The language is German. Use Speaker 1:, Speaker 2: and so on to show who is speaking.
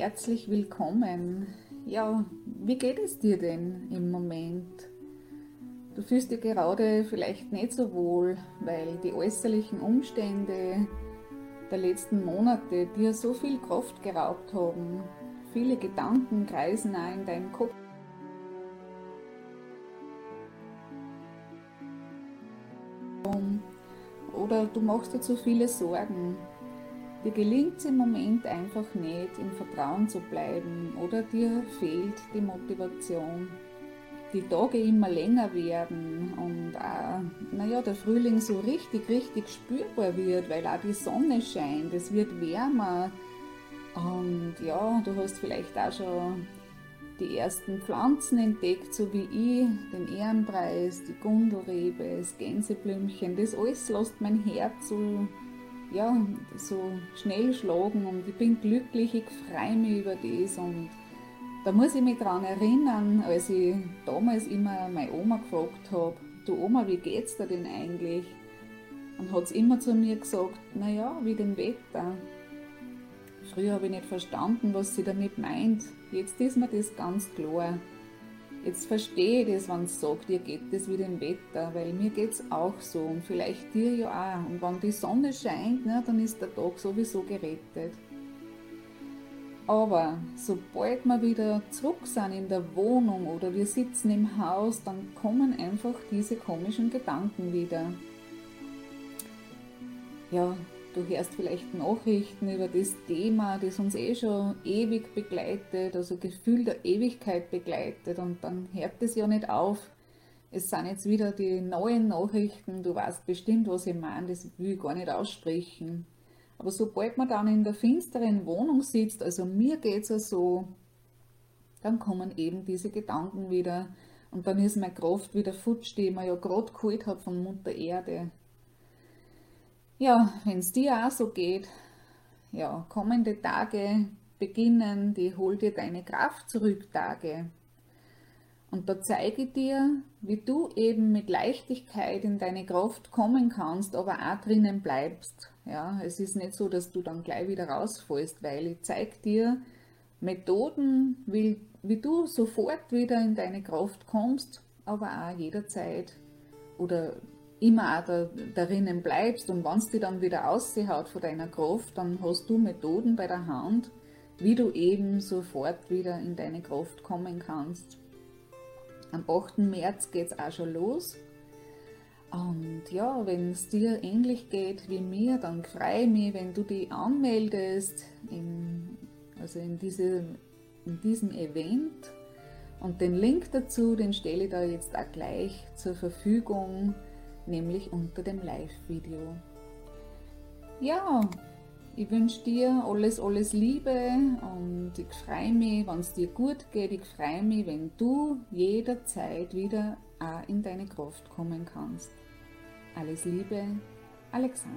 Speaker 1: Herzlich willkommen. Ja, wie geht es dir denn im Moment? Du fühlst dich gerade vielleicht nicht so wohl, weil die äußerlichen Umstände der letzten Monate dir so viel Kraft geraubt haben. Viele Gedanken kreisen auch in deinem Kopf. Oder du machst dir zu viele Sorgen. Dir gelingt es im Moment einfach nicht, im Vertrauen zu bleiben oder dir fehlt die Motivation. Die Tage immer länger werden und auch, naja, der Frühling so richtig, richtig spürbar wird, weil auch die Sonne scheint, es wird wärmer und ja, du hast vielleicht auch schon die ersten Pflanzen entdeckt, so wie ich, den Ehrenpreis, die Gundelrebe, das Gänseblümchen, das alles lässt mein Herz so, ja, so schnell schlagen und ich bin glücklich, ich freue mich über das und da muss ich mich daran erinnern, als ich damals immer meine Oma gefragt habe, du Oma, wie geht's dir denn eigentlich? Und hat sie immer zu mir gesagt, naja, wie dem Wetter. Früher habe ich nicht verstanden, was sie damit meint. Jetzt ist mir das ganz klar. Jetzt verstehe ich das, wenn sie sagt, ihr geht das wie dem Wetter, weil mir geht es auch so und vielleicht dir ja auch. Und wenn die Sonne scheint, ne, dann ist der Tag sowieso gerettet. Aber sobald wir wieder zurück sind in der Wohnung oder wir sitzen im Haus, dann kommen einfach diese komischen Gedanken wieder. Ja, Du hörst vielleicht Nachrichten über das Thema, das uns eh schon ewig begleitet, also Gefühl der Ewigkeit begleitet und dann hört es ja nicht auf. Es sind jetzt wieder die neuen Nachrichten, du weißt bestimmt, was ich meine, das will ich gar nicht aussprechen. Aber sobald man dann in der finsteren Wohnung sitzt, also mir geht es ja so, dann kommen eben diese Gedanken wieder und dann ist meine Kraft wieder futsch, die ich mir ja gerade geholt habe von Mutter Erde. Ja, wenn es dir auch so geht, ja, kommende Tage beginnen die Hol dir deine Kraft zurück Tage. Und da zeige ich dir, wie du eben mit Leichtigkeit in deine Kraft kommen kannst, aber auch drinnen bleibst. Ja, es ist nicht so, dass du dann gleich wieder rausfallst, weil ich zeige dir Methoden, wie, wie du sofort wieder in deine Kraft kommst, aber auch jederzeit oder immer auch da, darinnen bleibst und wenn es dir dann wieder aushaut von deiner Kraft, dann hast du Methoden bei der Hand, wie du eben sofort wieder in deine Kraft kommen kannst. Am 8. März geht es auch schon los. Und ja, wenn es dir ähnlich geht wie mir, dann freue ich mich, wenn du dich anmeldest, in, also in, diese, in diesem Event. Und den Link dazu, den stelle ich da jetzt auch gleich zur Verfügung nämlich unter dem Live-Video. Ja, ich wünsche dir alles, alles Liebe und ich freue mich, wenn es dir gut geht. Ich freue mich, wenn du jederzeit wieder auch in deine Kraft kommen kannst. Alles Liebe, Alexander.